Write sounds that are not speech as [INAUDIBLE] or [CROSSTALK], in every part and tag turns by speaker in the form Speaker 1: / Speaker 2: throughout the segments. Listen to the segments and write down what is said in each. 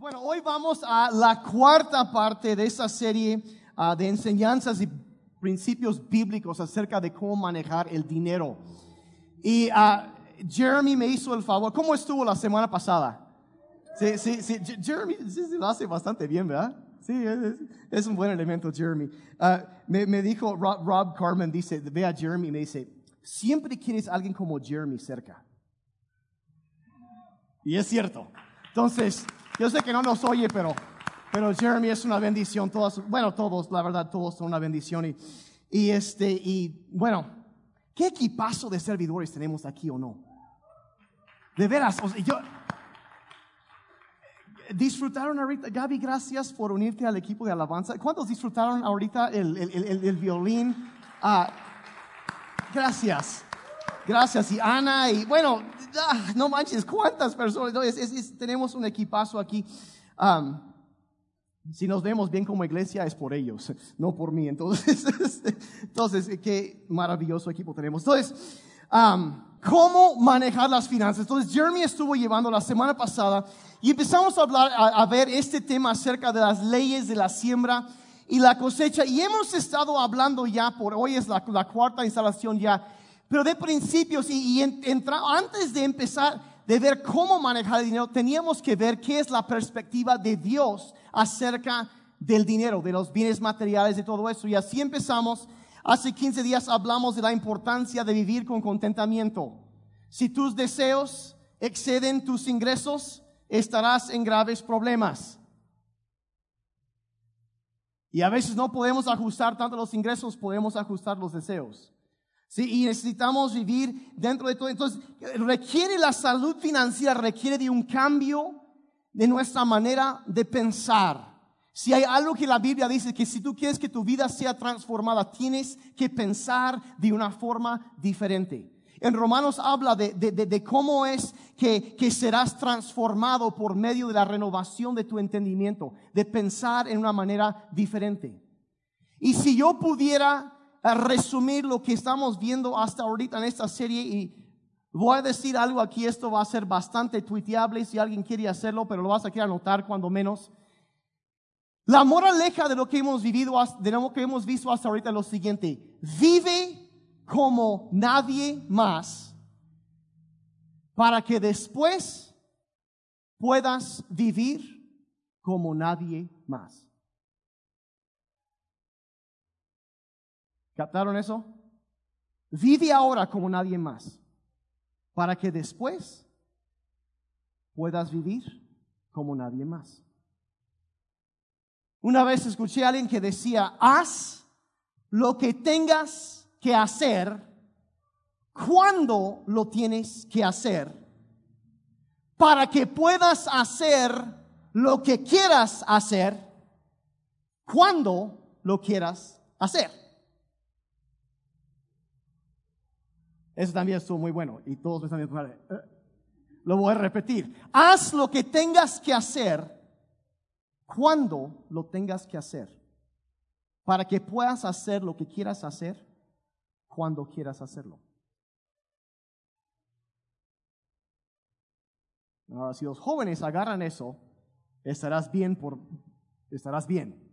Speaker 1: Bueno, hoy vamos a la cuarta parte de esta serie ah, de enseñanzas y principios bíblicos acerca de cómo manejar el dinero. Y ah, Jeremy me hizo el favor. ¿Cómo estuvo la semana pasada? Sí, sí, sí. Jeremy lo hace bastante bien, ¿verdad? Sí, es, un buen elemento, Jeremy. Ah, me, dijo Rob, Carmen, dice, ve a Jeremy y me dice, siempre quieres alguien como Jeremy cerca. Y es cierto. Entonces, yo sé que no nos oye, pero, pero Jeremy es una bendición. Bueno, todos, la verdad, todos son una bendición. Y, y este, y bueno, ¿qué equipazo de servidores tenemos aquí o no? De veras, yo. ¿Disfrutaron ahorita? Gaby, gracias por unirte al equipo de alabanza. ¿Cuántos disfrutaron ahorita el, el, el, el- violín? Ah, gracias. Gracias. Y Ana, y bueno, no manches, cuántas personas. No, es- es- tenemos un equipazo aquí. Si nos vemos bien como iglesia es por ellos, no por mí. Entonces, [LAUGHS] este, entonces qué maravilloso equipo tenemos. Entonces, ¿cómo manejar las finanzas? Entonces, Jeremy estuvo llevando la semana pasada y empezamos a hablar, a, ver este tema acerca de las leyes de la siembra y la cosecha. Y hemos estado hablando ya, por hoy es la cuarta instalación ya, pero de principios y, y en- entra- antes de empezar de ver cómo manejar el dinero, teníamos que ver qué es la perspectiva de Dios acerca del dinero, de los bienes materiales, de todo eso. Y así empezamos. Hace 15 días hablamos de la importancia de vivir con contentamiento. Si tus deseos exceden tus ingresos, estarás en graves problemas. Y a veces no podemos ajustar tanto los ingresos, podemos ajustar los deseos. Sí, y necesitamos vivir dentro de todo. Entonces, requiere la salud financiera, requiere de un cambio de nuestra manera de pensar. Si hay algo que la Biblia dice, que si tú quieres que tu vida sea transformada, tienes que pensar de una forma diferente. En Romanos habla de, de- de- cómo es que, que serás transformado por medio de la renovación de tu entendimiento, de pensar en una manera diferente. Y si yo pudiera resumir lo que estamos viendo hasta ahorita en esta serie y voy a decir algo aquí, esto va a ser bastante tuiteable si alguien quiere hacerlo, pero lo vas a querer anotar cuando menos. La moraleja de lo que hemos vivido, de lo que hemos visto hasta ahorita es lo siguiente. Vive como nadie más para que después puedas vivir como nadie más. ¿Captaron eso? Vive ahora como nadie más, para que después puedas vivir como nadie más. Una vez escuché a alguien que decía, haz lo que tengas que hacer cuando lo tienes que hacer, para que puedas hacer lo que quieras hacer cuando lo quieras hacer. Eso también estuvo muy bueno y todos me están viendo, "Eh". Lo voy a repetir. Haz lo que tengas que hacer cuando lo tengas que hacer, para que puedas hacer lo que quieras hacer cuando quieras hacerlo. Ahora, si los jóvenes agarran eso, estarás bien por, estarás bien.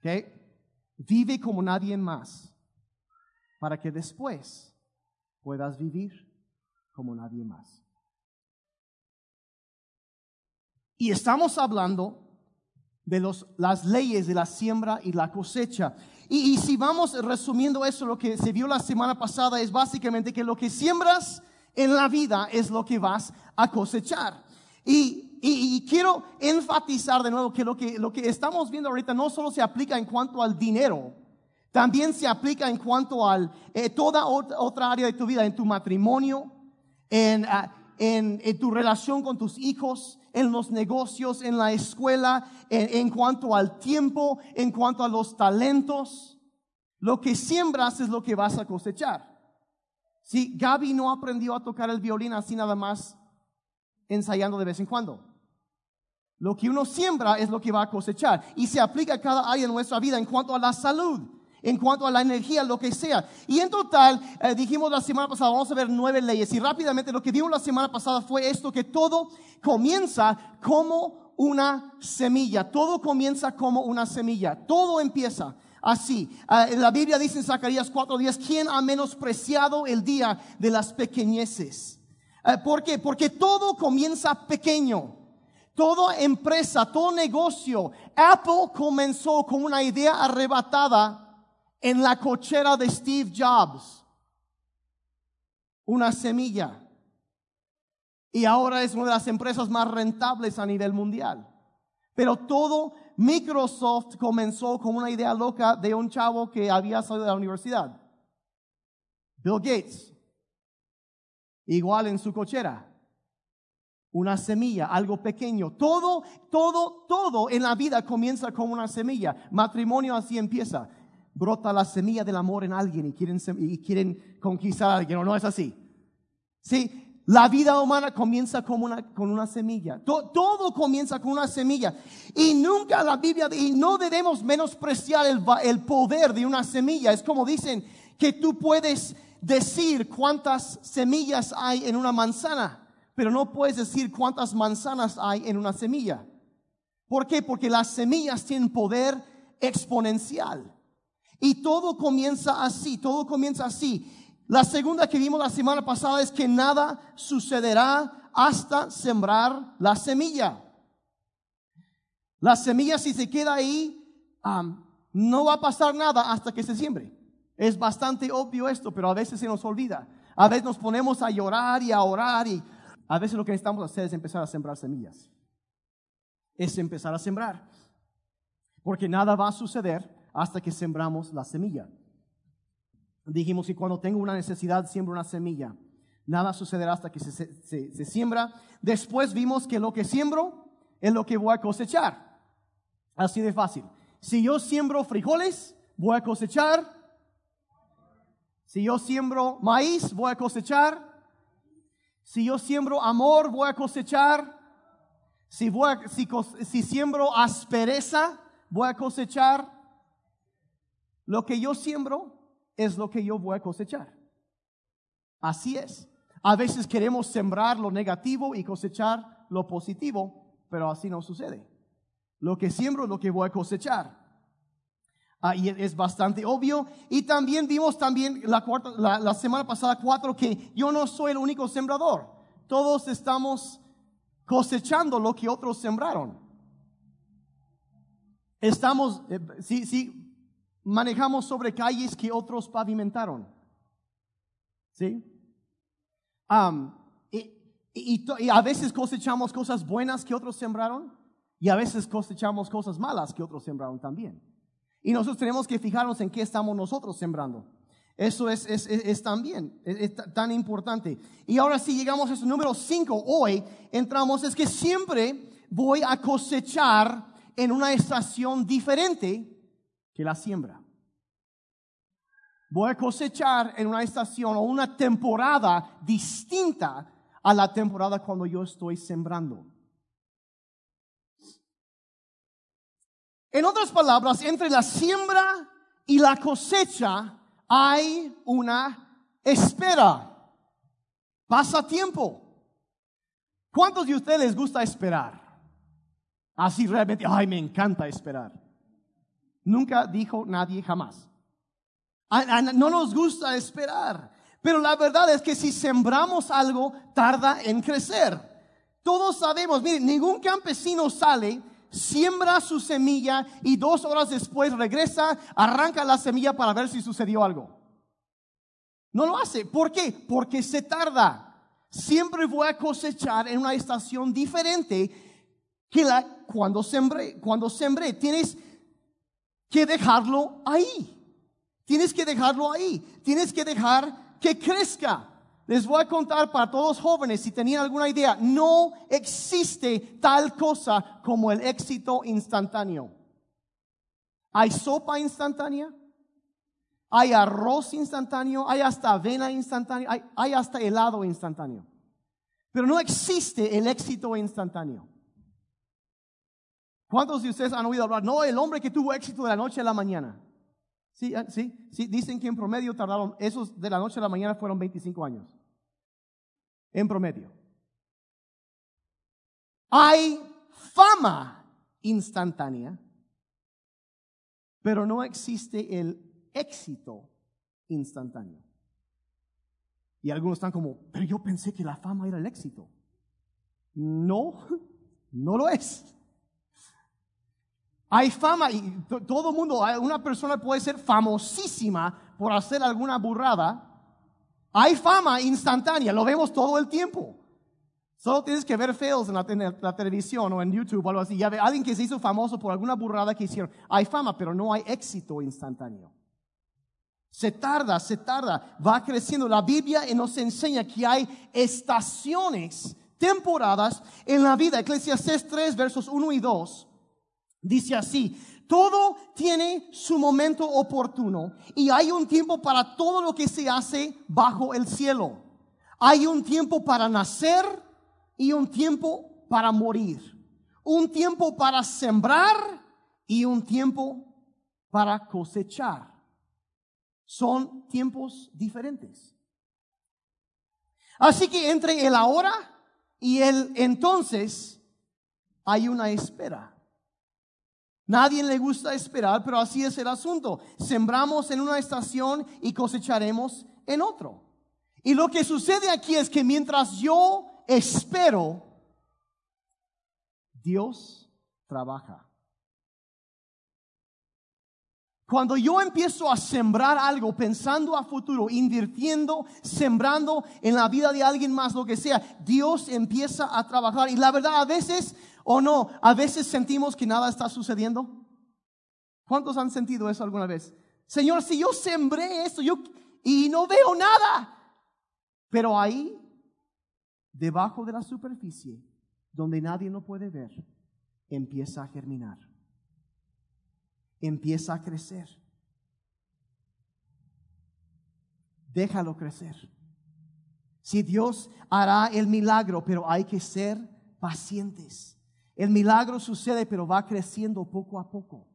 Speaker 1: ¿Ok? Vive como nadie más, para que después puedas vivir como nadie más. Y estamos hablando de los, las leyes de la siembra y la cosecha. Y, y si vamos resumiendo eso, lo que se vio la semana pasada es básicamente que lo que siembras en la vida es lo que vas a cosechar. Y, y- quiero enfatizar de nuevo que lo, que lo que estamos viendo ahorita no solo se aplica en cuanto al dinero, también se aplica en cuanto a toda ot- otra área de tu vida, en tu matrimonio, en, ah, en, en tu relación con tus hijos, en los negocios, en la escuela, en, en cuanto al tiempo, en cuanto a los talentos. Lo que siembras es lo que vas a cosechar. Si Gaby no aprendió a tocar el violín así nada más ensayando de vez en cuando. Lo que uno siembra es lo que va a cosechar. Y se aplica a cada área de nuestra vida en cuanto a la salud, en cuanto a la energía, lo que sea. Y en total, eh, dijimos la semana pasada, vamos a ver nueve leyes. Y rápidamente lo que vimos la semana pasada fue esto, que todo comienza como una semilla. Todo comienza como una semilla. Todo empieza así. Ah, la Biblia dice en Zacarías 4:10, ¿quién ha menospreciado el día de las pequeñeces? Ah, ¿Por qué? Porque todo comienza pequeño. Toda empresa, todo negocio. Apple comenzó con una idea arrebatada en la cochera de Steve Jobs. Una semilla y ahora es una de las empresas más rentables a nivel mundial. Pero todo Microsoft comenzó con una idea loca de un chavo que había salido de la universidad. Bill Gates. Igual en su cochera. Una semilla, algo pequeño. Todo, todo, todo en la vida comienza con una semilla. Matrimonio así empieza. Brota la semilla del amor en alguien y quieren, y quieren conquistar a alguien. No, es así. Sí, la vida humana comienza como una, con una semilla. todo comienza con una semilla. Y nunca la Biblia, y no debemos menospreciar el, el poder de una semilla. Es como dicen que tú puedes decir cuántas semillas hay en una manzana, pero no puedes decir cuántas manzanas hay en una semilla. ¿Por qué? Porque las semillas tienen poder exponencial. Y todo comienza así, todo comienza así. La segunda que vimos la semana pasada es que nada sucederá hasta sembrar la semilla. La semilla si se queda ahí, no va a pasar nada hasta que se siembre. Es bastante obvio esto, pero a veces se nos olvida. A veces nos ponemos a llorar y a orar y a veces lo que necesitamos hacer es empezar a sembrar semillas. Es empezar a sembrar. Porque nada va a suceder hasta que sembramos la semilla. Dijimos que cuando tengo una necesidad, siembro una semilla. Nada sucederá hasta que se, siembra. Después vimos que lo que siembro es lo que voy a cosechar. Así de fácil. Si yo siembro frijoles, voy a cosechar. Si yo siembro maíz, voy a cosechar. Si yo siembro amor, voy a cosechar. Si, voy si, si siembro aspereza, voy a cosechar. Lo que yo siembro, es lo que yo voy a cosechar. Así es. A veces queremos sembrar lo negativo y cosechar lo positivo, pero así no sucede. Lo que siembro es lo que voy a cosechar. Ahí es bastante obvio. Y también vimos también la, la, semana pasada cuatro que yo no soy el único sembrador. Todos estamos cosechando lo que otros sembraron. Estamos, eh, sí, sí, manejamos sobre calles que otros pavimentaron. ¿Sí? y, a veces cosechamos cosas buenas que otros sembraron y a veces cosechamos cosas malas que otros sembraron también. Y nosotros tenemos que fijarnos en qué estamos nosotros sembrando. Eso es, es, es, es, tan importante. Y ahora sí llegamos a eso número 5. Hoy entramos, es que siempre voy a cosechar en una estación diferente que la siembra. Voy a cosechar en una estación o una temporada distinta a la temporada cuando yo estoy sembrando. En otras palabras, entre la siembra y la cosecha hay una espera. Pasa tiempo. ¿Cuántos de ustedes les gusta esperar? Así realmente, ay, me encanta esperar. Nunca dijo nadie jamás. No nos gusta esperar. Pero la verdad es que si sembramos algo, tarda en crecer. Todos sabemos, miren, ningún campesino sale, siembra su semilla y dos horas después regresa, arranca la semilla para ver si sucedió algo. No lo hace. ¿Por qué? Porque se tarda. Siempre voy a cosechar en una estación diferente que la cuando sembré. Cuando sembré, tienes que dejarlo ahí. Tienes que dejarlo ahí. Tienes que dejar que crezca. Les voy a contar para todos jóvenes, si tenían alguna idea, no existe tal cosa como el éxito instantáneo. Hay sopa instantánea, hay arroz instantáneo, hay hasta avena instantánea, hay hasta helado instantáneo. Pero no existe el éxito instantáneo. ¿Cuántos de ustedes han oído hablar? No, el hombre que tuvo éxito de la noche a la mañana. Sí, ah, sí, sí, dicen que en promedio tardaron, esos de la noche a la mañana fueron 25 años. En promedio. Hay fama instantánea, pero no existe el éxito instantáneo. Y algunos están como, pero yo pensé que la fama era el éxito. No, [LAUGHS] no lo es. Hay fama y todo el mundo, una persona puede ser famosísima por hacer alguna burrada. Hay fama instantánea, lo vemos todo el tiempo. Solo tienes que ver feos en la, televisión o en YouTube o algo así. Ya ve alguien que se hizo famoso por alguna burrada que hicieron. Hay fama, pero no hay éxito instantáneo. Se tarda, se tarda, va creciendo. La Biblia nos enseña que hay estaciones, temporadas en la vida. Eclesiastes 3, versos 1 y 2 Dice así, todo tiene su momento oportuno y hay un tiempo para todo lo que se hace bajo el cielo. Hay un tiempo para nacer y un tiempo para morir. Un tiempo para sembrar y un tiempo para cosechar. Son tiempos diferentes. Así que entre el ahora y el entonces hay una espera. Nadie le gusta esperar, pero así es el asunto. Sembramos en una estación y cosecharemos en otro. Y lo que sucede aquí es que mientras yo espero, Dios trabaja. Cuando yo empiezo a sembrar algo pensando a futuro, invirtiendo, sembrando en la vida de alguien más, lo que sea, Dios empieza a trabajar. Y la verdad, a veces o no, a veces sentimos que nada está sucediendo. ¿Cuántos han sentido eso alguna vez? Señor, si yo sembré esto y no veo nada, pero ahí, debajo de la superficie, donde nadie lo puede ver, empieza a germinar, empieza a crecer. Déjalo crecer. Si Dios hará el milagro, pero hay que ser pacientes. El milagro sucede, pero va creciendo poco a poco.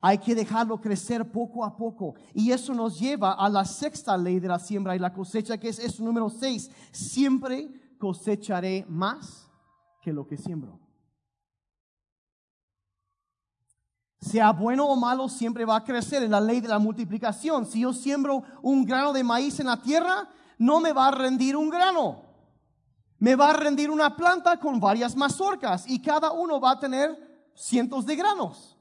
Speaker 1: Hay que dejarlo crecer poco a poco. Y eso nos lleva a la sexta ley de la siembra y la cosecha, que es eso número seis. Siempre cosecharé más que lo que siembro. Sea bueno o malo, siempre va a crecer. en la ley de la multiplicación. Si yo siembro un grano de maíz en la tierra, no me va a rendir un grano me va a rendir una planta con varias mazorcas y cada uno va a tener cientos de granos.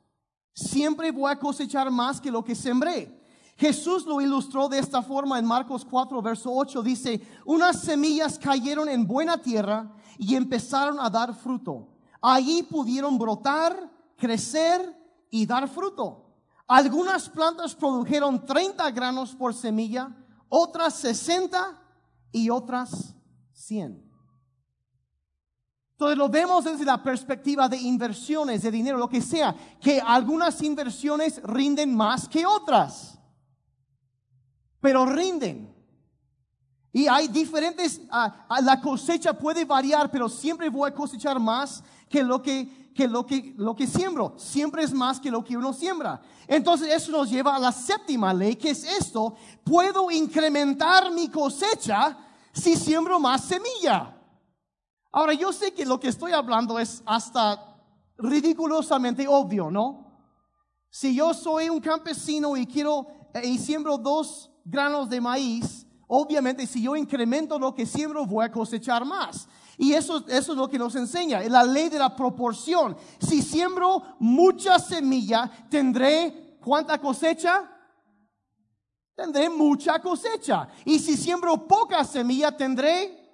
Speaker 1: Siempre voy a cosechar más que lo que sembré. Jesús lo ilustró de esta forma en Marcos 4, verso 8. Dice, unas semillas cayeron en buena tierra y empezaron a dar fruto. Allí pudieron brotar, crecer y dar fruto. Algunas plantas produjeron 30 granos por semilla, otras 60 y otras 100. Entonces lo vemos desde la perspectiva de inversiones, de dinero, lo que sea, que algunas inversiones rinden más que otras, pero rinden. Y hay diferentes, ah, la cosecha puede variar, pero siempre voy a cosechar más que lo que, que, lo que, lo que siembro. Siempre es más que lo que uno siembra. Entonces eso nos lleva a la séptima ley, que es esto, puedo incrementar mi cosecha si siembro más semilla. Ahora, yo sé que lo que estoy hablando es hasta ridiculosamente obvio, ¿no? Si yo soy un campesino y quiero eh, y siembro dos granos de maíz, obviamente si yo incremento lo que siembro voy a cosechar más. Y eso, eso es lo que nos enseña, la ley de la proporción. Si siembro mucha semilla, tendré cuánta cosecha? Tendré mucha cosecha. Y si siembro poca semilla, tendré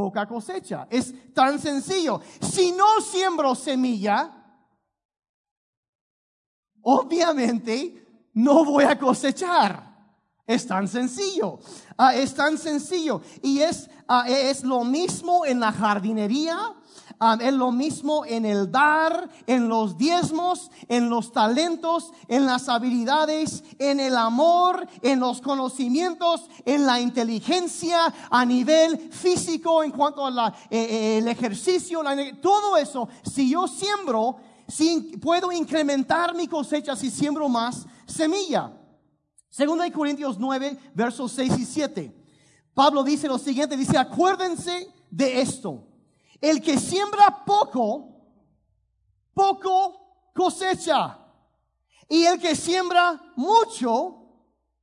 Speaker 1: poca cosecha. Es tan sencillo. Si no siembro semilla, obviamente no voy a cosechar. Es tan sencillo. Ah, es tan sencillo. Y es, ah, es lo mismo en la jardinería, es lo mismo en el dar, en los diezmos, en los talentos, en las habilidades, en el amor, en los conocimientos, en la inteligencia, a nivel físico, en cuanto al eh, eh, el ejercicio, todo eso. Si yo siembro, si puedo incrementar mi cosecha si siembro más semilla. Segunda de Corintios 9, versos 6 y 7. Pablo dice lo siguiente, dice, acuérdense de esto El que siembra poco, poco cosecha. Y el que siembra mucho,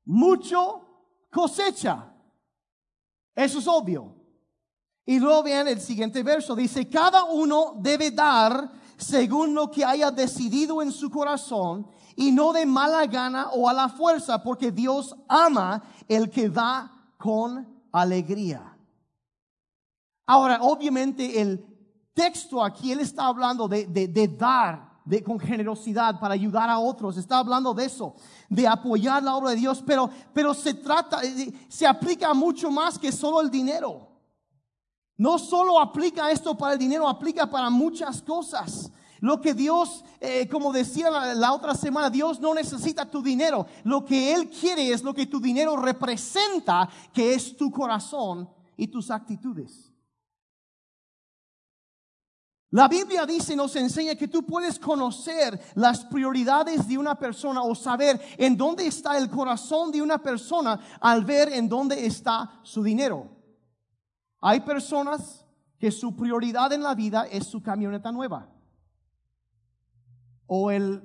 Speaker 1: mucho cosecha. Eso es obvio. Y luego vean el siguiente verso. Dice, cada uno debe dar según lo que haya decidido en su corazón y no de mala gana o a la fuerza, porque Dios ama el que da con alegría. Ahora, obviamente el texto aquí, él está hablando de, de, dar de, con generosidad para ayudar a otros. Está hablando de eso, de apoyar la obra de Dios, pero, pero se trata, eh, se aplica mucho más que solo el dinero. No solo aplica esto para el dinero, aplica para muchas cosas. Lo que Dios, eh, como decía la, otra semana, Dios no necesita tu dinero. Lo que Él quiere es lo que tu dinero representa, que es tu corazón y tus actitudes. La Biblia dice, nos enseña que tú puedes conocer las prioridades de una persona o saber en dónde está el corazón de una persona al ver en dónde está su dinero. Hay personas que su prioridad en la vida es su camioneta nueva o el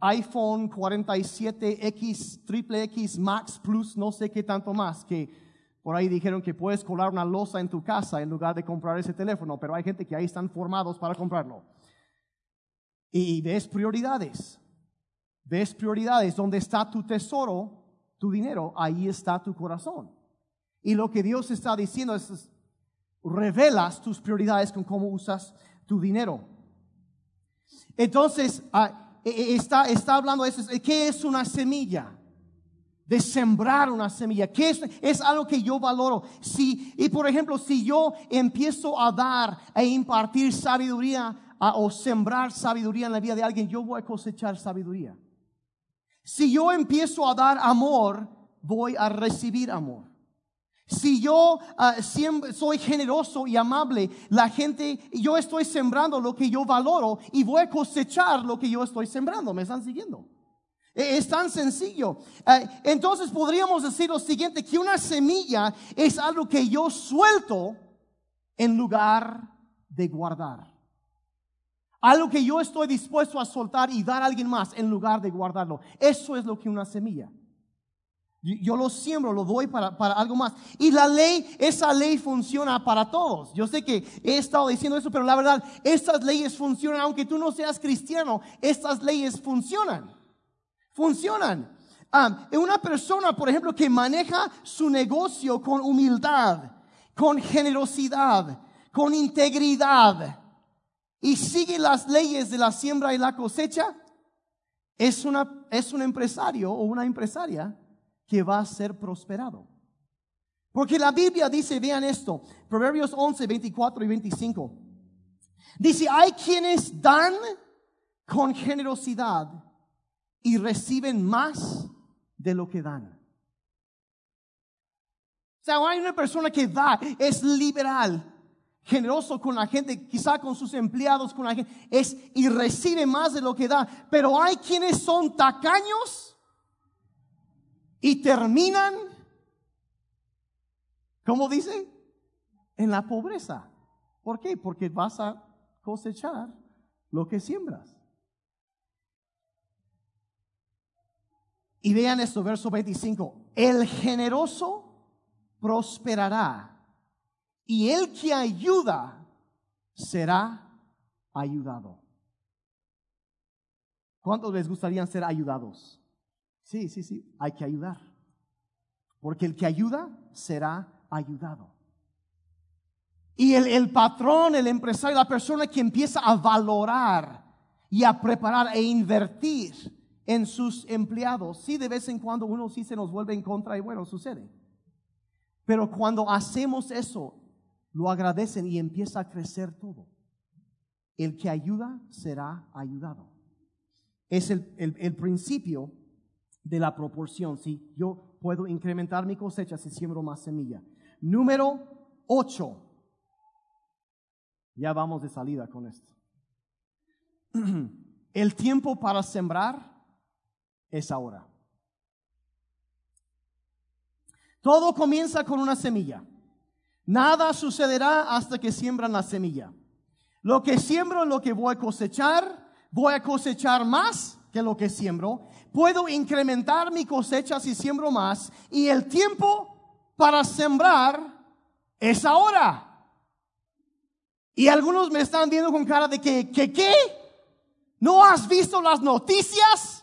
Speaker 1: iPhone 47X, triple X Max Plus, no sé qué tanto más, que por ahí dijeron que puedes colar una losa en tu casa en lugar de comprar ese teléfono, pero hay gente que ahí están formados para comprarlo. Y ves prioridades, ves prioridades, donde está tu tesoro, tu dinero, ahí está tu corazón. Y lo que Dios está diciendo es, revelas tus prioridades con cómo usas tu dinero. Entonces, ah, e, e, está, está hablando de eso. ¿Qué es una semilla? De sembrar una semilla. ¿Qué es? Es algo que yo valoro. Si, y por ejemplo, si yo empiezo a dar e impartir sabiduría o sembrar sabiduría en la vida de alguien, yo voy a cosechar sabiduría. Si yo empiezo a dar amor, voy a recibir amor. Si yo ah, soy generoso y amable, la gente, yo estoy sembrando lo que yo valoro y voy a cosechar lo que yo estoy sembrando. ¿Me están siguiendo? E, es tan sencillo. Ah, entonces podríamos decir lo siguiente, que una semilla es algo que yo suelto en lugar de guardar. Algo que yo estoy dispuesto a soltar y dar a alguien más en lugar de guardarlo. Eso es lo que una semilla. Yo lo siembro, lo doy para, algo más. Y la ley, esa ley funciona para todos. Yo sé que he estado diciendo eso, pero la verdad, estas leyes funcionan, aunque tú no seas cristiano, estas leyes funcionan. Funcionan. Ah, una persona, por ejemplo, que maneja su negocio con humildad, con generosidad, con integridad y sigue las leyes de la siembra y la cosecha, es, una, es un empresario o una empresaria que va a ser prosperado. Porque la Biblia dice, vean esto, Proverbios 11, 24 y 25. Dice, hay quienes dan con generosidad y reciben más de lo que dan. O sea, hay una persona que da, es liberal, generoso con la gente, quizá con sus empleados, con la gente, es y recibe más de lo que da. Pero hay quienes son tacaños y terminan, ¿cómo dice? En la pobreza. ¿Por qué? Porque vas a cosechar lo que siembras. Y vean esto, verso 25. El generoso prosperará y el que ayuda será ayudado. ¿Cuántos les gustaría ser ayudados? Sí, sí, sí, hay que ayudar. Porque el que ayuda será ayudado. Y el, el, patrón, el empresario, la persona que empieza a valorar y a preparar e invertir en sus empleados, sí, de vez en cuando uno sí se nos vuelve en contra y bueno, sucede. Pero cuando hacemos eso, lo agradecen y empieza a crecer todo. El que ayuda será ayudado. Es el, el, principio de la proporción. Si yo puedo incrementar mi cosecha si siembro más semilla. Número 8. Ya vamos de salida con esto. [CLEARS THROAT] El tiempo para sembrar es ahora. Todo comienza con una semilla. Nada sucederá hasta que siembran la semilla. Lo que siembro es lo que voy a cosechar. Voy a cosechar más que lo que siembro. Puedo incrementar mi cosecha si siembro más. Y el tiempo para sembrar es ahora. Y algunos me están viendo con cara de que, ¿qué qué? ¿No has visto las noticias?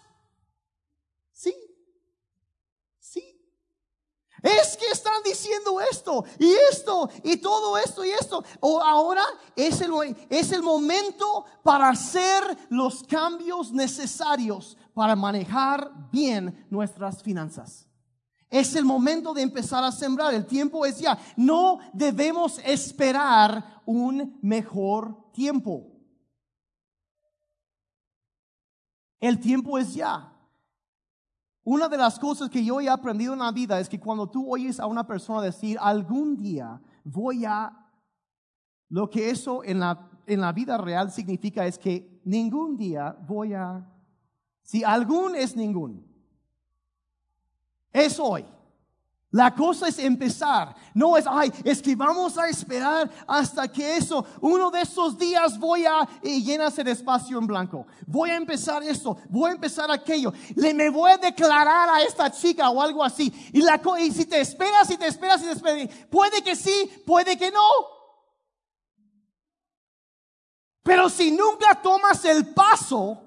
Speaker 1: Es que están diciendo esto y esto y todo esto y esto. O ahora es el, es el momento para hacer los cambios necesarios para manejar bien nuestras finanzas. Es el momento de empezar a sembrar. El tiempo es ya. No debemos esperar un mejor tiempo. El tiempo es ya. Una de las cosas que yo he aprendido en la vida es que cuando tú oyes a una persona decir, algún día voy a, lo que eso en la, en la vida real significa es que ningún día voy a, si algún es ningún, es hoy. La cosa es empezar. No es, ay, es que vamos a esperar hasta que eso, uno de esos días voy a llenarse el espacio en blanco. Voy a empezar esto, voy a empezar aquello. Le me voy a declarar a esta chica o algo así. Y, la, y si te esperas, si te esperas, si te esperas, puede que sí, puede que no. Pero si nunca tomas el paso,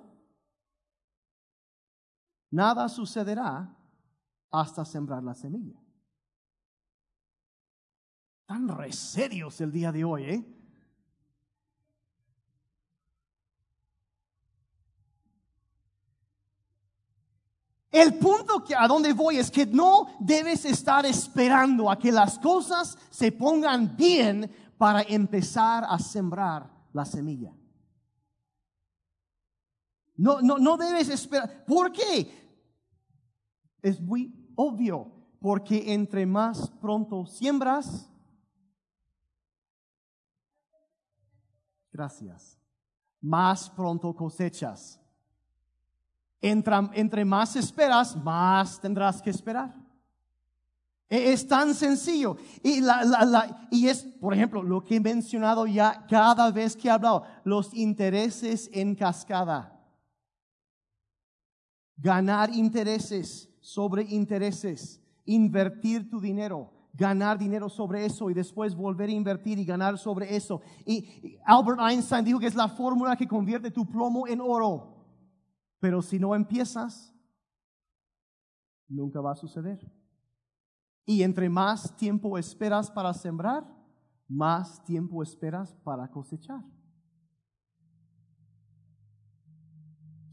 Speaker 1: nada sucederá hasta sembrar la semilla. Tan re serios el día de hoy, ¿eh? El punto que a donde voy es que no debes estar esperando a que las cosas se pongan bien para empezar a sembrar la semilla. No, no, no debes esperar. ¿Por qué? Es muy obvio. Porque entre más pronto siembras, Gracias. Más pronto cosechas. Entre, más esperas, más tendrás que esperar. E, es tan sencillo. Y, y es, por ejemplo, lo que he mencionado ya cada vez que he hablado, los intereses en cascada. Ganar intereses sobre intereses, invertir tu dinero ganar dinero sobre eso y después volver a invertir y ganar sobre eso. Y Albert Einstein dijo que es la fórmula que convierte tu plomo en oro. Pero si no empiezas, nunca va a suceder. Y entre más tiempo esperas para sembrar, más tiempo esperas para cosechar.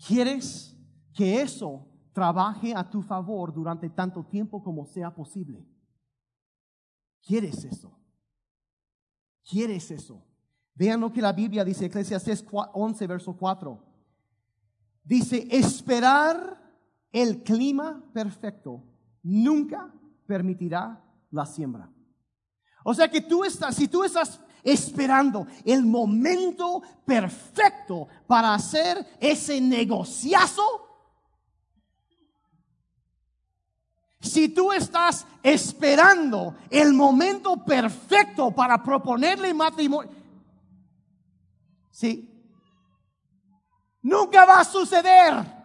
Speaker 1: ¿Quieres que eso trabaje a tu favor durante tanto tiempo como sea posible? ¿Quieres eso? ¿Quieres eso? Vean lo que la Biblia dice, Eclesiastes 11, verso 4. Dice, esperar el clima perfecto nunca permitirá la siembra. O sea que tú estás, si tú estás esperando el momento perfecto para hacer ese negociazo, Si tú estás esperando el momento perfecto para proponerle matrimonio, sí, nunca va a suceder.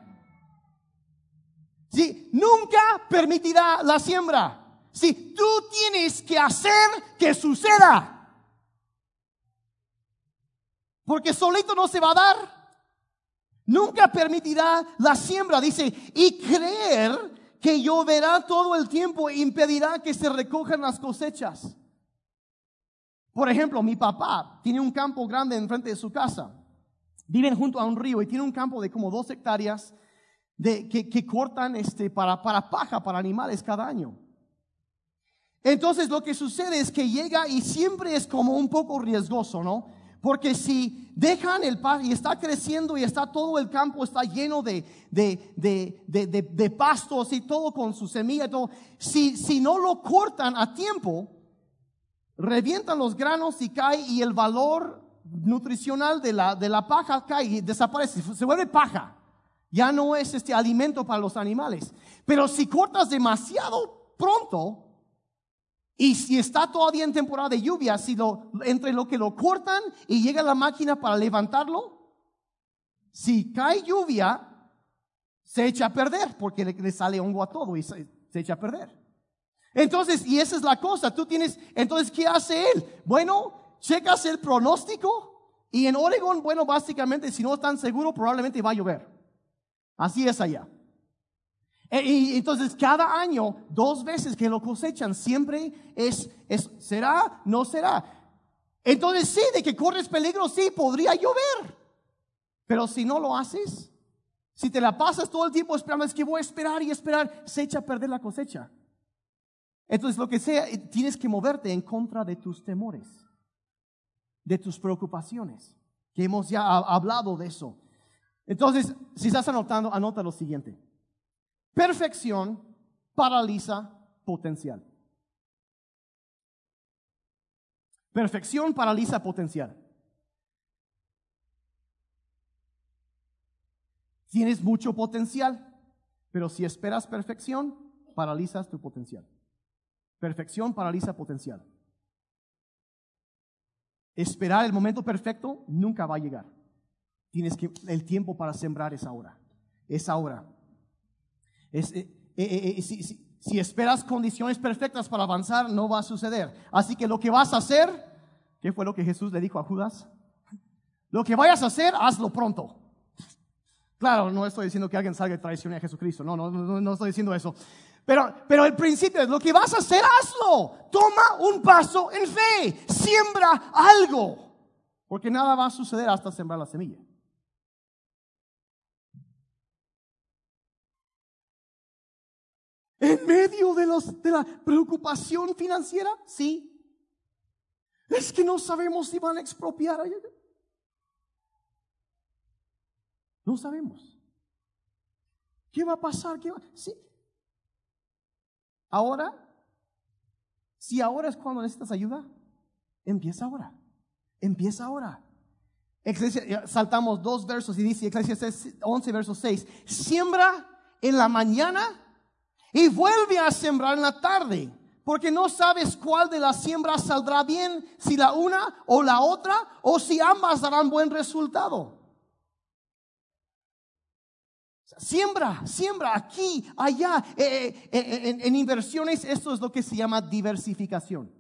Speaker 1: Sí, nunca permitirá la siembra. Si tú tienes que hacer que suceda. Porque solito no se va a dar. Nunca permitirá la siembra. Dice, y creer que lloverá todo el tiempo e impedirá que se recojan las cosechas. Por ejemplo, mi papá tiene un campo grande enfrente de su casa. Viven junto a un río y tiene un campo de como dos hectáreas de, que, cortan este, para, para paja, para animales cada año. Entonces lo que sucede es que llega y siempre es como un poco riesgoso, ¿no? Porque si dejan el pasto y está creciendo y está todo el campo, está lleno de, de, pastos y todo con su semilla y todo, si, si no lo cortan a tiempo, revientan los granos y cae y el valor nutricional de la, de la paja cae y desaparece, se vuelve paja. Ya no es este alimento para los animales. Pero si cortas demasiado pronto, Y si está todavía en temporada de lluvia, si lo, entre lo que lo cortan y llega la máquina para levantarlo, si cae lluvia, se echa a perder porque le, sale hongo a todo y se, echa a perder. Entonces, y esa es la cosa, tú tienes, entonces, ¿qué hace él? Bueno, checas el pronóstico y en Oregon, bueno, básicamente, si no están seguros, probablemente va a llover. Así es allá. E, y entonces cada año, dos veces que lo cosechan, siempre es, es, ¿será? ¿No será? Entonces sí, de que corres peligro, sí, podría llover. Pero si no lo haces, si te la pasas todo el tiempo esperando, es que voy a esperar y esperar, se echa a perder la cosecha. Entonces lo que sea, tienes que moverte en contra de tus temores, de tus preocupaciones, que hemos ya hablado de eso. Entonces, si estás anotando, anota lo siguiente. Perfección paraliza potencial. Perfección paraliza potencial. Tienes mucho potencial, pero si esperas perfección, paralizas tu potencial. Perfección paraliza potencial. Esperar el momento perfecto nunca va a llegar. Tienes que el tiempo para sembrar es ahora. Es ahora. Es, eh, eh, eh, si, esperas condiciones perfectas para avanzar, no va a suceder. Así que lo que vas a hacer, ¿qué fue lo que Jesús le dijo a Judas? Lo que vayas a hacer, hazlo pronto. Claro, no estoy diciendo que alguien salga y traicione a Jesucristo. No, no, no, no estoy diciendo eso. Pero, pero el principio es lo que vas a hacer, hazlo. Toma un paso en fe. Siembra algo. Porque nada va a suceder hasta sembrar la semilla. Medio de, los, de la preocupación financiera, sí. Es que no sabemos si van a expropiar. No sabemos. ¿Qué va a pasar? ¿Qué va? Sí. Ahora, si ahora es cuando necesitas ayuda, empieza ahora. Empieza ahora. saltamos dos versos y dice Eclesiastes 11, verso 6. Siembra en la mañana y vuelve a sembrar en la tarde, porque no sabes cuál de las siembras saldrá bien, si la una o la otra, o si ambas darán buen resultado. Siembra, siembra aquí, allá. Eh, eh, eh, en, inversiones esto es lo que se llama diversificación.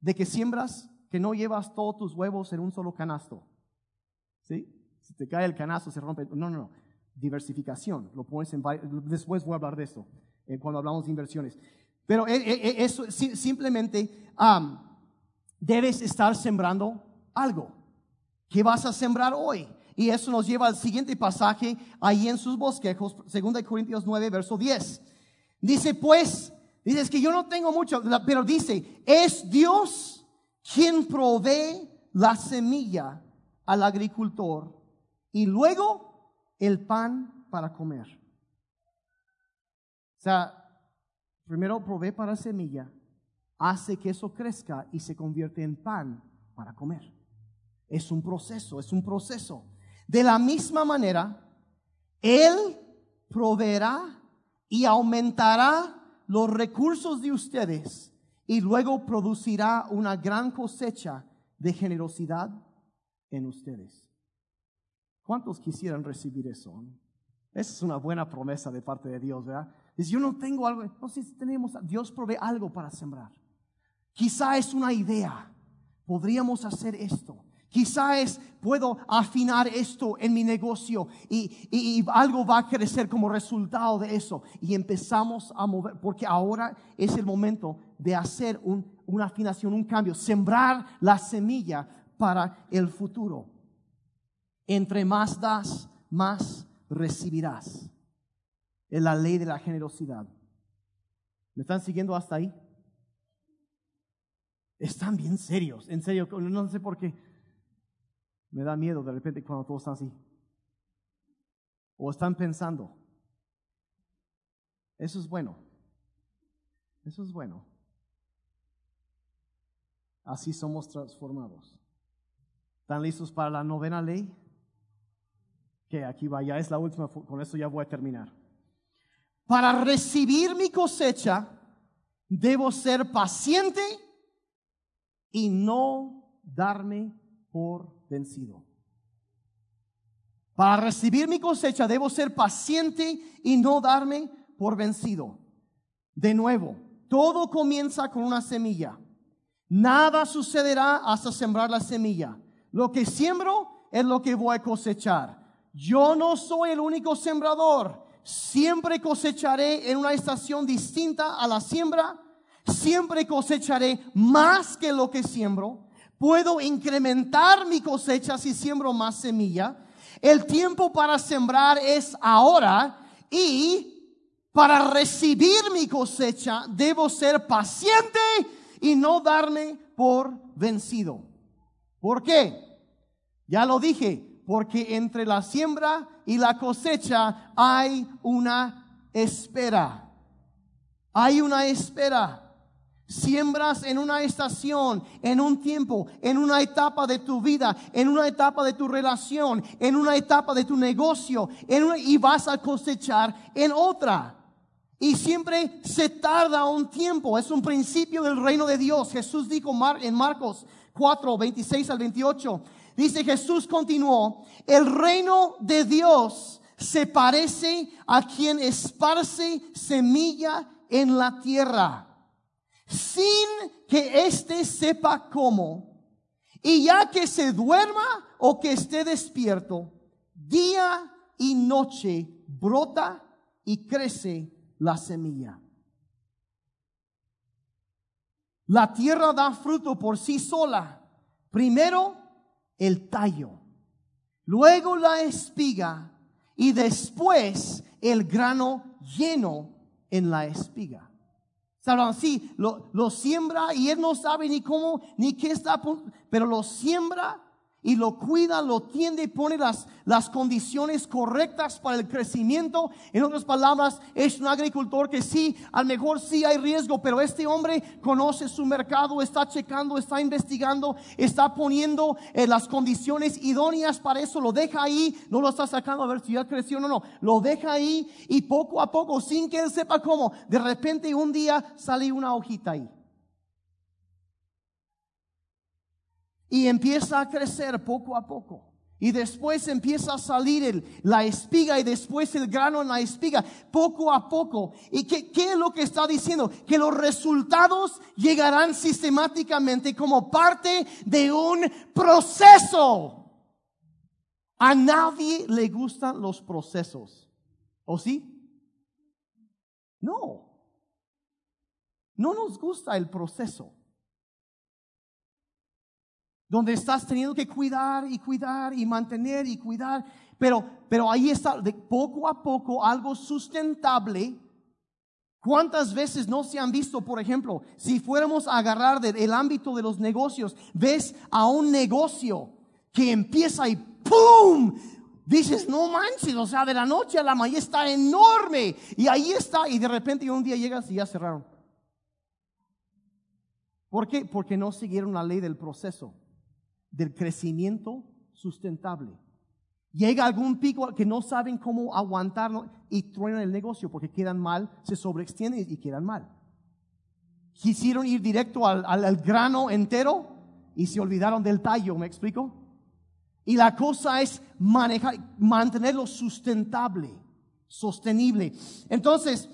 Speaker 1: De que siembras, que no llevas todos tus huevos en un solo canasto. ¿Sí? Si te cae el canasto, se rompe. No, no, no diversificación. Lo pones en, después voy a hablar de eso eh, cuando hablamos de inversiones. Pero eh, eh, eso simplemente debes estar sembrando algo. ¿Qué vas a sembrar hoy? Y eso nos lleva al siguiente pasaje ahí en sus bosquejos, 2 Corintios 9, verso 10. Dice, pues, dices que yo no tengo mucho, pero dice, es Dios quien provee la semilla al agricultor y luego el pan para comer. O sea, primero provee para semilla, hace que eso crezca y se convierte en pan para comer. Es un proceso, es un proceso. De la misma manera, Él proveerá y aumentará los recursos de ustedes y luego producirá una gran cosecha de generosidad en ustedes. ¿Cuántos quisieran recibir eso? Esa es una buena promesa de parte de Dios, ¿verdad? Dice, yo no tengo algo, si tenemos, Dios provee algo para sembrar. Quizá es una idea, podríamos hacer esto. Quizá es, puedo afinar esto en mi negocio y, algo va a crecer como resultado de eso. Y empezamos a mover, porque ahora es el momento de hacer una afinación, un cambio, sembrar la semilla para el futuro. Entre más das, más recibirás. Es la ley de la generosidad. ¿Me están siguiendo hasta ahí? Están bien serios, en serio, no sé por qué. Me da miedo de repente cuando todos están así. O están pensando. Eso es bueno. Eso es bueno. Así somos transformados. ¿Están listos para la novena ley? Que aquí va, ya es la última, con eso ya voy a terminar. Para recibir mi cosecha, Debo ser paciente y no darme por vencido. Para recibir mi cosecha debo ser paciente y no darme por vencido. De nuevo, todo comienza con una semilla. Nada sucederá hasta sembrar la semilla. Lo que siembro es lo que voy a cosechar. Yo no soy el único sembrador. Siempre cosecharé en una estación distinta a la siembra. Siempre cosecharé más que lo que siembro. Puedo incrementar mi cosecha si siembro más semilla. El tiempo para sembrar es ahora y para recibir mi cosecha debo ser paciente y no darme por vencido. ¿Por qué? Ya lo dije, porque entre la siembra y la cosecha hay una espera. Hay una espera. Siembras en una estación, en un tiempo, en una etapa de tu vida, en una etapa de tu relación, en una etapa de tu negocio, y vas a cosechar en otra. Y siempre se tarda un tiempo. Es un principio del reino de Dios. Jesús dijo en Marcos 4, 26 al 28. Dice Jesús continuó, el reino de Dios se parece a quien esparce semilla en la tierra, sin que éste sepa cómo. Y ya que se duerma o que esté despierto, día y noche brota y crece la semilla. La tierra da fruto por sí sola. Primero el tallo, luego la espiga y después el grano lleno en la espiga. Sabrán, sí, lo, lo siembra y él no sabe ni cómo, ni qué está, pero lo siembra y lo cuida, lo tiende y pone las, las condiciones correctas para el crecimiento. En otras palabras, es un agricultor que sí, a lo mejor sí hay riesgo, pero este hombre conoce su mercado, está checando, está investigando, está poniendo eh, las condiciones idóneas para eso, lo deja ahí, no lo está sacando a ver si ya creció o no, no, lo deja ahí y poco a poco, sin que él sepa cómo, de repente un día sale una hojita ahí. Y empieza a crecer poco a poco. Y después empieza a salir el, la espiga y después el grano en la espiga, poco a poco. ¿Y qué, qué es lo que está diciendo? Que los resultados llegarán sistemáticamente como parte de un proceso. A nadie le gustan los procesos. ¿O sí? No. No nos gusta el proceso donde estás teniendo que cuidar y cuidar y mantener y cuidar, pero, pero ahí está, de poco a poco, algo sustentable. ¿Cuántas veces no se han visto, por ejemplo, si fuéramos a agarrar del ámbito de los negocios, ves a un negocio que empieza y ¡pum! Dices, no manches, o sea, de la noche a la mañana está enorme. Y ahí está, y de repente un día llegas y ya cerraron. ¿Por qué? Porque no siguieron la ley del proceso del crecimiento sustentable. Llega algún pico que no saben cómo aguantarlo y truenan el negocio porque quedan mal, se sobreextienden y quedan mal. Quisieron ir directo al, al, grano entero y se olvidaron del tallo, ¿me explico? Y la cosa es manejar, mantenerlo sustentable, sostenible. Entonces,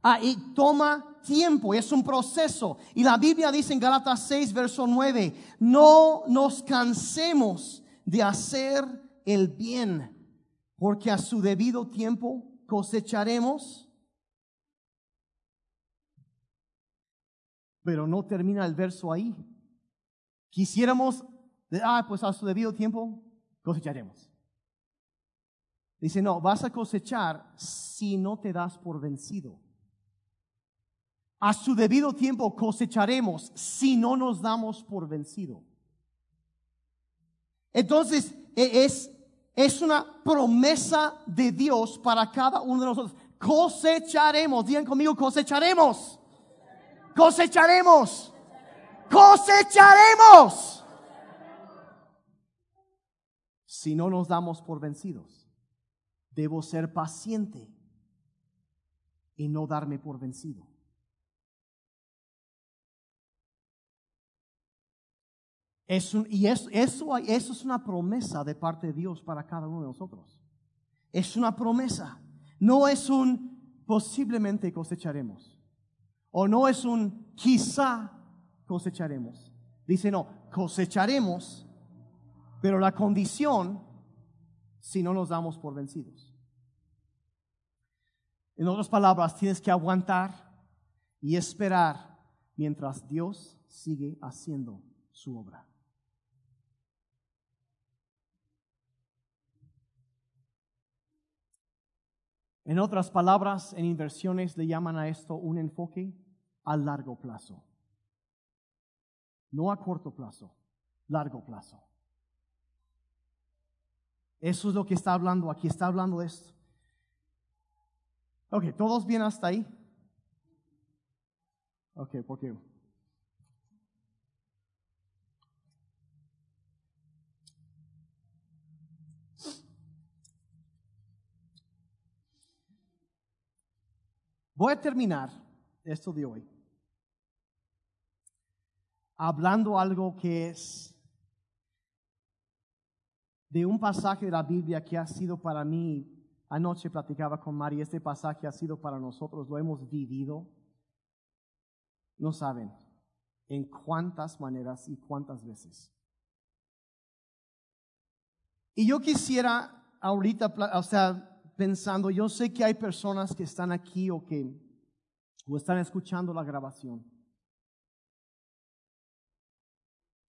Speaker 1: ahí toma tiempo, es un proceso. Y la Biblia dice en Gálatas 6, verso 9, no nos cansemos de hacer el bien, porque a su debido tiempo cosecharemos. Pero no termina el verso ahí. Quisiéramos, ah, pues a su debido tiempo cosecharemos. Dice, no, vas a cosechar si no te das por vencido a su debido tiempo cosecharemos si no nos damos por vencido. Entonces, e, es, es una promesa de Dios para cada uno de nosotros. Cosecharemos, digan conmigo, cosecharemos. Cosecharemos. Cosecharemos. Si no nos damos por vencidos, debo ser paciente y no darme por vencido. Es y es- eso, eso es una promesa de parte de Dios para cada uno de nosotros. Es una promesa. No es un posiblemente cosecharemos. O no es un quizá cosecharemos. Dice, no, cosecharemos, pero la condición si no nos damos por vencidos. En otras palabras, tienes que aguantar y esperar mientras Dios sigue haciendo su obra. En otras palabras, en inversiones le llaman a esto un enfoque a largo plazo. No a corto plazo, largo plazo. Eso es lo que está hablando aquí, está hablando de esto. Ok, ¿todos bien hasta ahí? Ok, porque voy a terminar esto de hoy hablando algo que es de un pasaje de la Biblia que ha sido para mí, anoche platicaba con Mari, este pasaje ha sido para nosotros, lo hemos vivido, no saben en cuántas maneras y cuántas veces. Y yo quisiera ahorita, o sea, pensando, yo sé que hay personas que están aquí o que o están escuchando la grabación,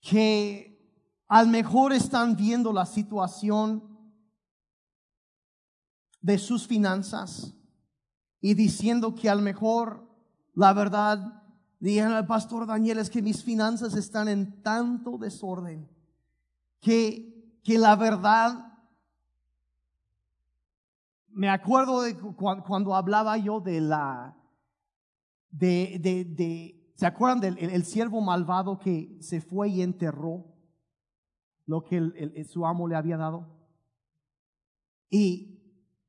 Speaker 1: que al mejor están viendo la situación de sus finanzas y diciendo que al mejor la verdad, dijeron al pastor Daniel, es que mis finanzas están en tanto desorden que, que la verdad, me acuerdo de cu- cuando, hablaba yo de la, de, de, de ¿se acuerdan del el, siervo malvado que se fue y enterró lo que su amo le había dado? Y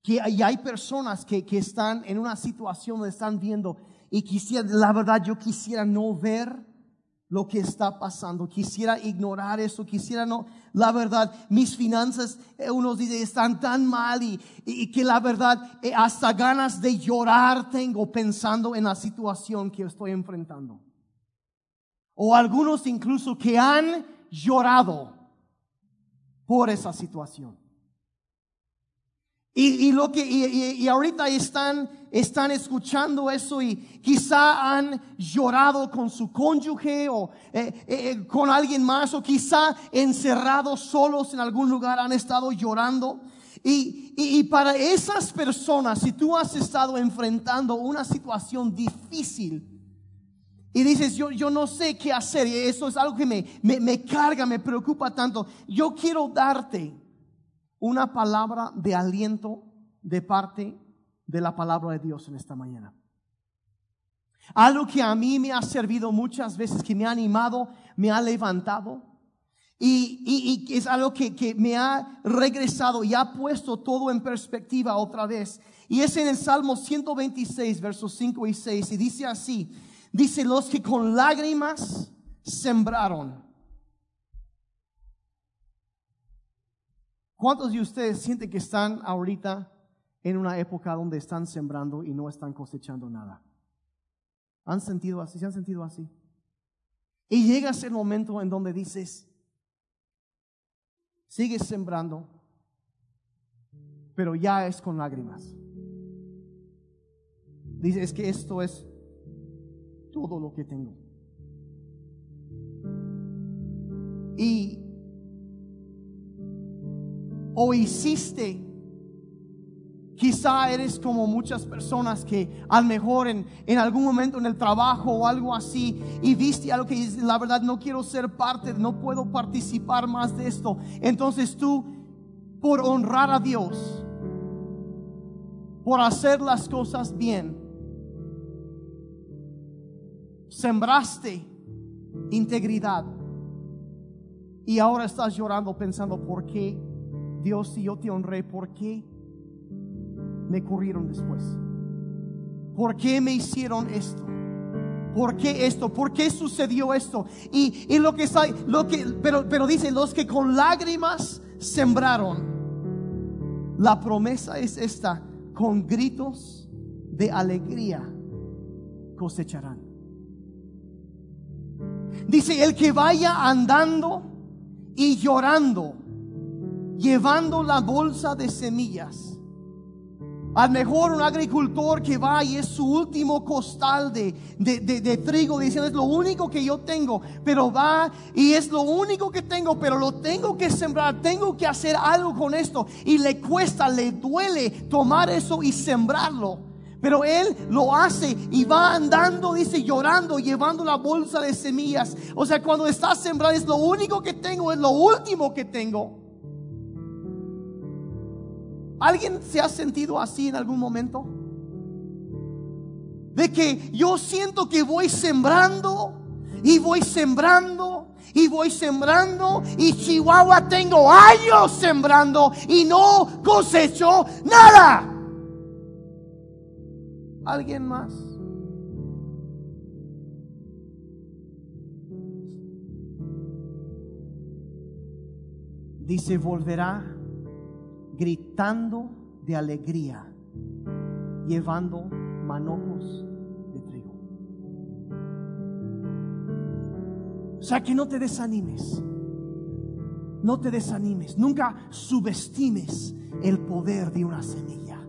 Speaker 1: que hay, hay personas que, que están en una situación donde están viendo y quisiera, la verdad yo quisiera no ver lo que está pasando, quisiera ignorar eso, quisiera no, la verdad, mis finanzas, eh, unos dicen, están tan mal y, y- que la verdad, eh, hasta ganas de llorar tengo pensando en la situación que estoy enfrentando. O algunos incluso que han llorado por esa situación. Y, y lo que, y, y- ahorita están, están escuchando eso y quizá han llorado con su cónyuge o eh, eh, con alguien más o quizá encerrados solos en algún lugar han estado llorando. Y, y, y para esas personas, si tú has estado enfrentando una situación difícil, y dices, yo, yo no sé qué hacer. Y eso es algo que me, me, me carga, me preocupa tanto. Yo quiero darte una palabra de aliento de parte de la palabra de Dios en esta mañana. Algo que a mí me ha servido muchas veces, que me ha animado, me ha levantado. Y, y, es algo que, que me ha regresado y ha puesto todo en perspectiva otra vez. Y es en el Salmo 126, versos 5 y 6. Y dice así, dice, los que con lágrimas sembraron. ¿Cuántos de ustedes sienten que están ahorita en una época donde están sembrando y no están cosechando nada? ¿Han sentido así? ¿Se han sentido así? Y llega ese momento en donde dices, sigues sembrando, pero ya es con lágrimas. Dice, es que esto es todo lo que tengo. Y o hiciste, quizá eres como muchas personas que a lo mejor en, en algún momento en el trabajo o algo así y viste algo que la verdad no quiero ser parte, no puedo participar más de esto. Entonces tú, por honrar a Dios, por hacer las cosas bien, sembraste integridad y ahora estás llorando pensando por qué Dios si yo te honré, por qué me corrieron después, por qué me hicieron esto. ¿Por qué esto? ¿Por qué sucedió esto? Y, y lo que lo que, pero, pero dice, los que con lágrimas sembraron. La promesa es esta, con gritos de alegría cosecharán. Dice, el que vaya andando y llorando, llevando la bolsa de semillas a mejor un agricultor que va y es su último costal de, de, trigo diciendo es lo único que yo tengo, pero va y es lo único que tengo, pero lo tengo que sembrar, tengo que hacer algo con esto y le cuesta, le duele tomar eso y sembrarlo. Pero él lo hace y va andando, dice, llorando, llevando la bolsa de semillas. O sea, cuando está sembrando es lo único que tengo, es lo último que tengo. ¿Alguien se ha sentido así en algún momento? De que yo siento que voy sembrando y voy sembrando y voy sembrando y Chihuahua tengo años sembrando y no cosecho nada. ¿Alguien más? Dice, volverá gritando de alegría, llevando manojos de trigo. O sea que no te desanimes, no te desanimes, nunca subestimes el poder de una semilla.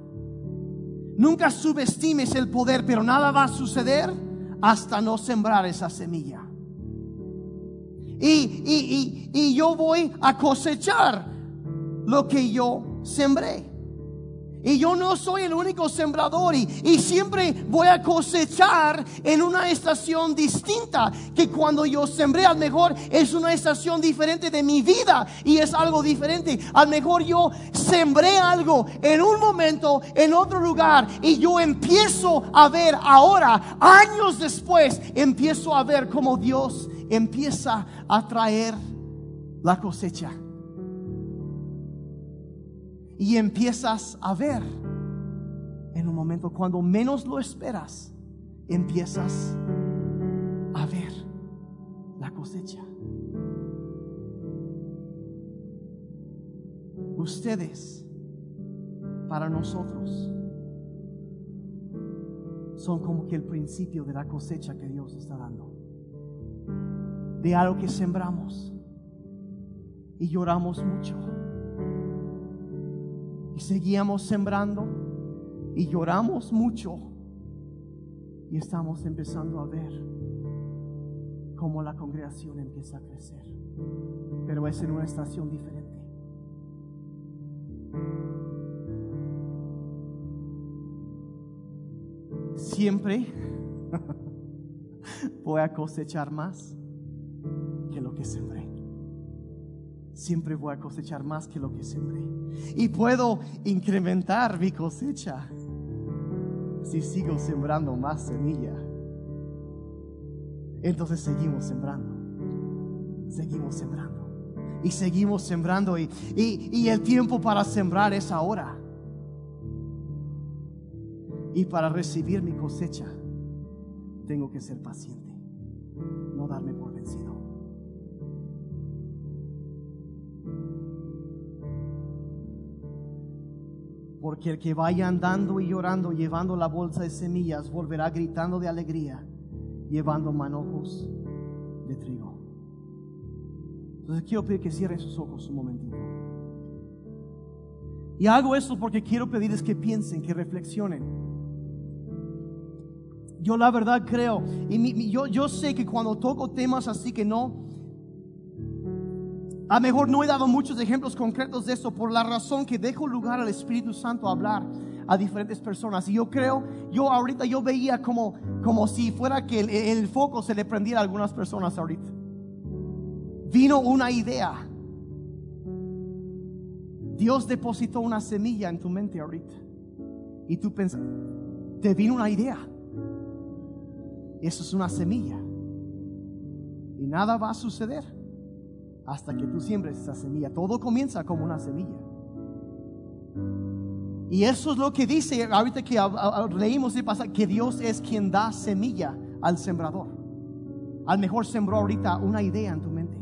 Speaker 1: Nunca subestimes el poder, pero nada va a suceder hasta no sembrar esa semilla. Y, y yo voy a cosechar lo que yo sembré. Y yo no soy el único sembrador y, y, siempre voy a cosechar en una estación distinta que cuando yo sembré al mejor es una estación diferente de mi vida y es algo diferente. Al mejor yo sembré algo en un momento, en otro lugar y yo empiezo a ver ahora, años después, empiezo a ver cómo Dios empieza a traer la cosecha y empiezas a ver en un momento cuando menos lo esperas, empiezas a ver la cosecha. Ustedes, para nosotros, son como que el principio de la cosecha que Dios está dando. De algo que sembramos y lloramos mucho y seguíamos sembrando y lloramos mucho y estamos empezando a ver cómo la congregación empieza a crecer. Pero es en una estación diferente. Siempre [LAUGHS] voy a cosechar más que lo que sembré siempre voy a cosechar más que lo que sembré. Y puedo incrementar mi cosecha si sigo sembrando más semilla. Entonces seguimos sembrando, seguimos sembrando y seguimos sembrando y, y, el tiempo para sembrar es ahora. Y para recibir mi cosecha tengo que ser paciente, no darme por vencido. Porque el que vaya andando y llorando, llevando la bolsa de semillas, volverá gritando de alegría, llevando manojos de trigo. Entonces quiero pedir que cierren sus ojos un momentito. Y hago esto porque quiero pedirles que piensen, que reflexionen. Yo la verdad creo, y yo, yo sé que cuando toco temas así que no, a mejor no he dado muchos ejemplos concretos de eso por la razón que dejo lugar al Espíritu Santo a hablar a diferentes personas. Y yo creo, yo ahorita yo veía como, como si fuera que el, foco se le prendiera a algunas personas ahorita. Vino una idea. Dios depositó una semilla en tu mente ahorita. Y tú pensas, te vino una idea. Eso es una semilla. Y nada va a suceder hasta que tú siembres esa semilla. Todo comienza como una semilla. Y eso es lo que dice ahorita que leímos de pasar, que Dios es quien da semilla al sembrador. Al mejor sembró ahorita una idea en tu mente.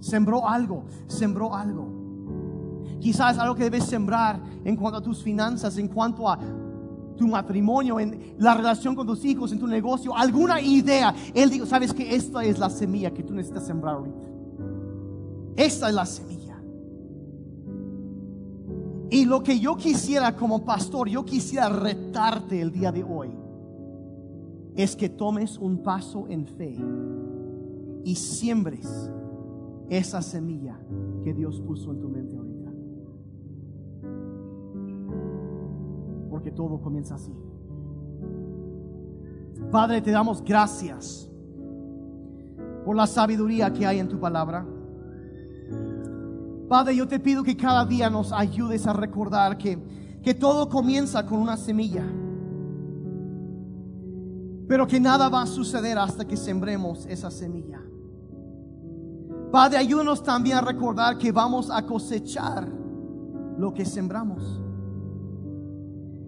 Speaker 1: Sembró algo, sembró algo. Quizás algo que debes sembrar en cuanto a tus finanzas, en cuanto a tu matrimonio, en la relación con tus hijos, en tu negocio, alguna idea. Él dijo, sabes que esta es la semilla que tú necesitas sembrar ahorita. Esta es la semilla. Y lo que yo quisiera como pastor, yo quisiera retarte el día de hoy, es que tomes un paso en fe y siembres esa semilla que Dios puso en tu mente ahorita. Porque todo comienza así. Padre, te damos gracias por la sabiduría que hay en tu palabra. Padre, yo te pido que cada día nos ayudes a recordar que, que todo comienza con una semilla. Pero que nada va a suceder hasta que sembremos esa semilla. Padre, ayúdanos también a recordar que vamos a cosechar lo que sembramos.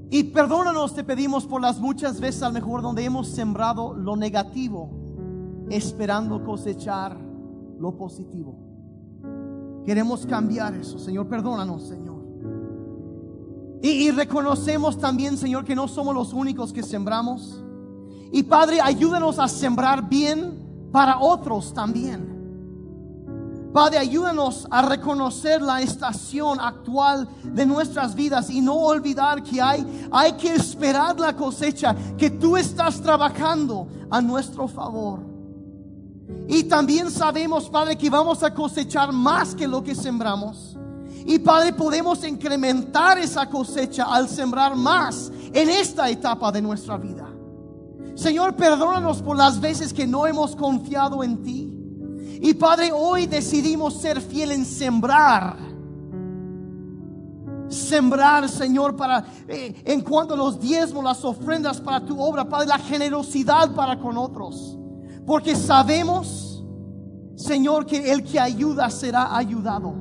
Speaker 1: Y perdónanos, te pedimos por las muchas veces, a lo mejor donde hemos sembrado lo negativo, esperando cosechar lo positivo. Queremos cambiar eso, Señor. Perdónanos, Señor. Y, reconocemos también, Señor, que no somos los únicos que sembramos. Y Padre, ayúdanos a sembrar bien para otros también. Padre, ayúdanos a reconocer la estación actual de nuestras vidas y no olvidar que hay, hay que esperar la cosecha, que tú estás trabajando a nuestro favor. Y también sabemos, Padre, que vamos a cosechar más que lo que sembramos. Y Padre, podemos incrementar esa cosecha al sembrar más en esta etapa de nuestra vida. Señor, perdónanos por las veces que no hemos confiado en ti. Y Padre, hoy decidimos ser fiel en sembrar. Sembrar, Señor, para eh, en cuanto a los diezmos, las ofrendas para tu obra, Padre, la generosidad para con otros. Porque sabemos, Señor, que el que ayuda será ayudado.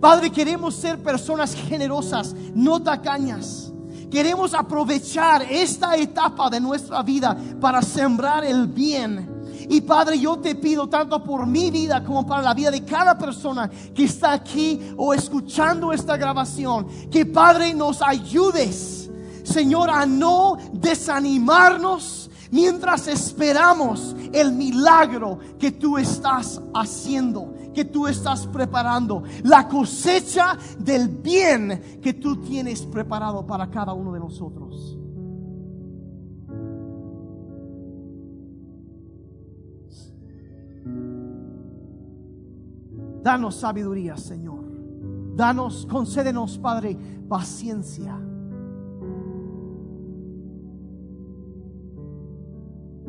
Speaker 1: Padre, queremos ser personas generosas, no tacañas. Queremos aprovechar esta etapa de nuestra vida para sembrar el bien y Padre, yo te pido tanto por mi vida como para la vida de cada persona que está aquí o escuchando esta grabación, que Padre nos ayudes, Señor, a no desanimarnos mientras esperamos el milagro que tú estás haciendo, que tú estás preparando, la cosecha del bien que tú tienes preparado para cada uno de nosotros. Danos sabiduría, Señor. Danos, concédenos, Padre, paciencia.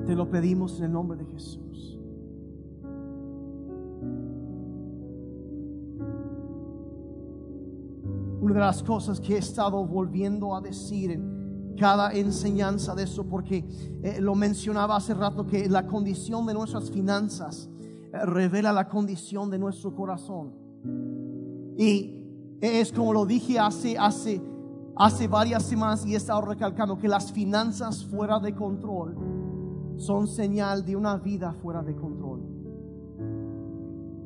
Speaker 1: Te lo pedimos en el nombre de Jesús. Una de las cosas que he estado volviendo a decir en cada enseñanza de eso, porque eh, lo mencionaba hace rato, que la condición de nuestras finanzas revela la condición de nuestro corazón. Y es como lo dije hace, hace, hace varias semanas y he estado recalcando que las finanzas fuera de control son señal de una vida fuera de control.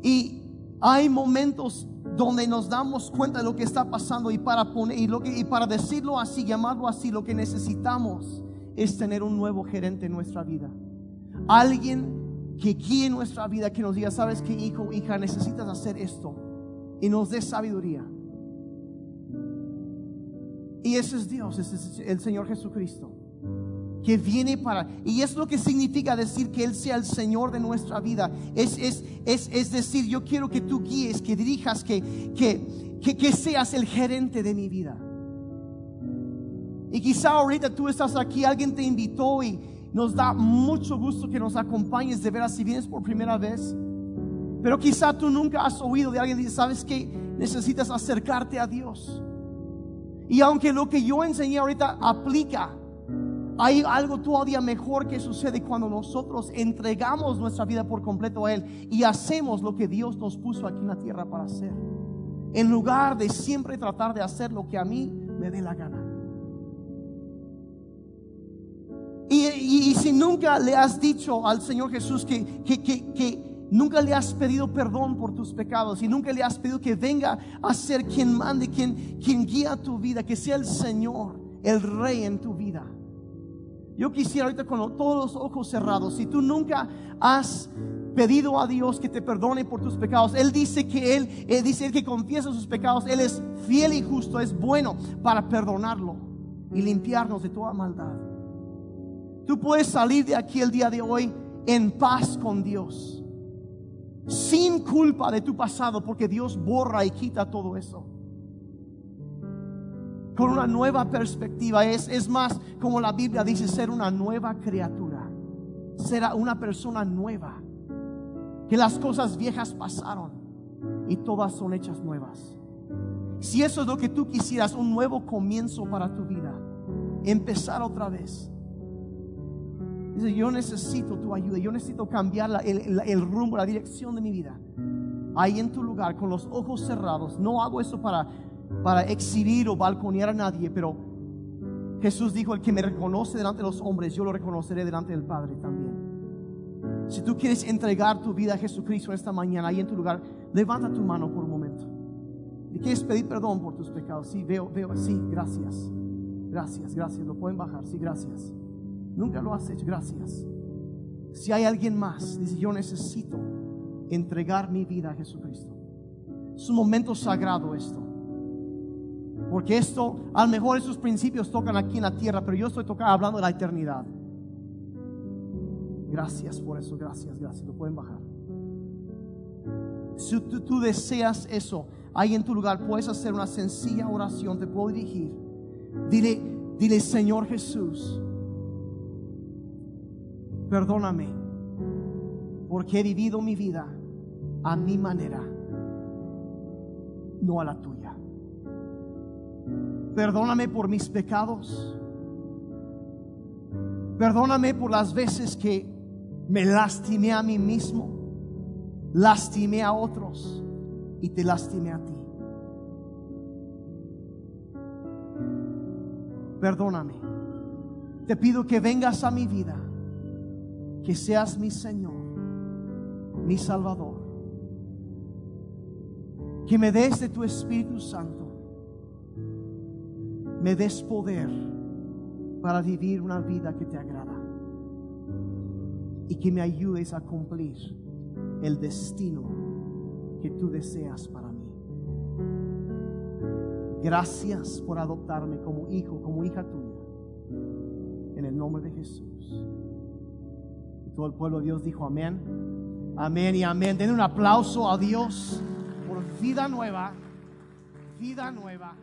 Speaker 1: Y hay momentos donde nos damos cuenta de lo que está pasando y para poner y, lo que, para decirlo así, llamarlo así, lo que necesitamos es tener un nuevo gerente en nuestra vida. Alguien que guíe nuestra vida, que nos diga, sabes que hijo, hija, necesitas hacer esto y nos dé sabiduría. Y ese es Dios, ese es el Señor Jesucristo, que viene para, y es lo que significa decir que Él sea el Señor de nuestra vida. Es, es, es, es decir, yo quiero que tú guíes, que dirijas, que, que, que, que seas el gerente de mi vida. Y quizá ahorita tú estás aquí, alguien te invitó y, nos da mucho gusto que nos acompañes de veras si vienes por primera vez. Pero quizá tú nunca has oído de alguien dice, ¿sabes que Necesitas acercarte a Dios. Y aunque lo que yo enseñé ahorita aplica, hay algo todavía mejor que sucede cuando nosotros entregamos nuestra vida por completo a Él y hacemos lo que Dios nos puso aquí en la tierra para hacer. En lugar de siempre tratar de hacer lo que a mí me dé la gana. Y, si nunca le has dicho al Señor Jesús que, que, que, que nunca le has pedido perdón por tus pecados y nunca le has pedido que venga a ser quien mande, quien, quien guía tu vida, que sea el Señor, el Rey en tu vida. Yo quisiera ahorita con todos los ojos cerrados, si tú nunca has pedido a Dios que te perdone por tus pecados, Él dice que Él, Él dice que confiesa sus pecados, Él es fiel y justo, es bueno para perdonarlo y limpiarnos de toda maldad. Tú puedes salir de aquí el día de hoy en paz con Dios, sin culpa de tu pasado, porque Dios borra y quita todo eso. Con una nueva perspectiva, es, es más, como la Biblia dice, ser una nueva criatura, ser una persona nueva, que las cosas viejas pasaron y todas son hechas nuevas. Si eso es lo que tú quisieras, un nuevo comienzo para tu vida, empezar otra vez Dice, yo necesito tu ayuda, yo necesito cambiar el, rumbo, la dirección de mi vida. Ahí en tu lugar, con los ojos cerrados. No hago eso para, para exhibir o balconear a nadie, pero Jesús dijo, el que me reconoce delante de los hombres, yo lo reconoceré delante del Padre también. Si tú quieres entregar tu vida a Jesucristo esta mañana, ahí en tu lugar, levanta tu mano por un momento. Y quieres pedir perdón por tus pecados. Sí, veo, veo, sí, gracias. Gracias, gracias. Lo pueden bajar, sí, gracias. Nunca lo has hecho. Gracias. Si hay alguien más, dice, yo necesito entregar mi vida a Jesucristo. Es un momento sagrado esto. Porque esto, a lo mejor esos principios tocan aquí en la tierra, pero yo estoy tocando, hablando de la eternidad. Gracias por eso, gracias, gracias. Lo pueden bajar. Si tú, tú, deseas eso, ahí en tu lugar puedes hacer una sencilla oración, te puedo dirigir. Dile, dile, Señor Jesús, perdóname, porque he vivido mi vida a mi manera, no a la tuya. Perdóname por mis pecados. Perdóname por las veces que me lastimé a mí mismo, lastimé a otros y te lastimé a ti. Perdóname. Te pido que vengas a mi vida que seas mi Señor, mi Salvador. Que me des de tu Espíritu Santo, me des poder para vivir una vida que te agrada y que me ayudes a cumplir el destino que tú deseas para mí. Gracias por adoptarme como hijo, como hija tuya. En el nombre de Jesús. Todo el pueblo de Dios dijo amén. Amén y amén. Den un aplauso a Dios por vida nueva. Vida nueva.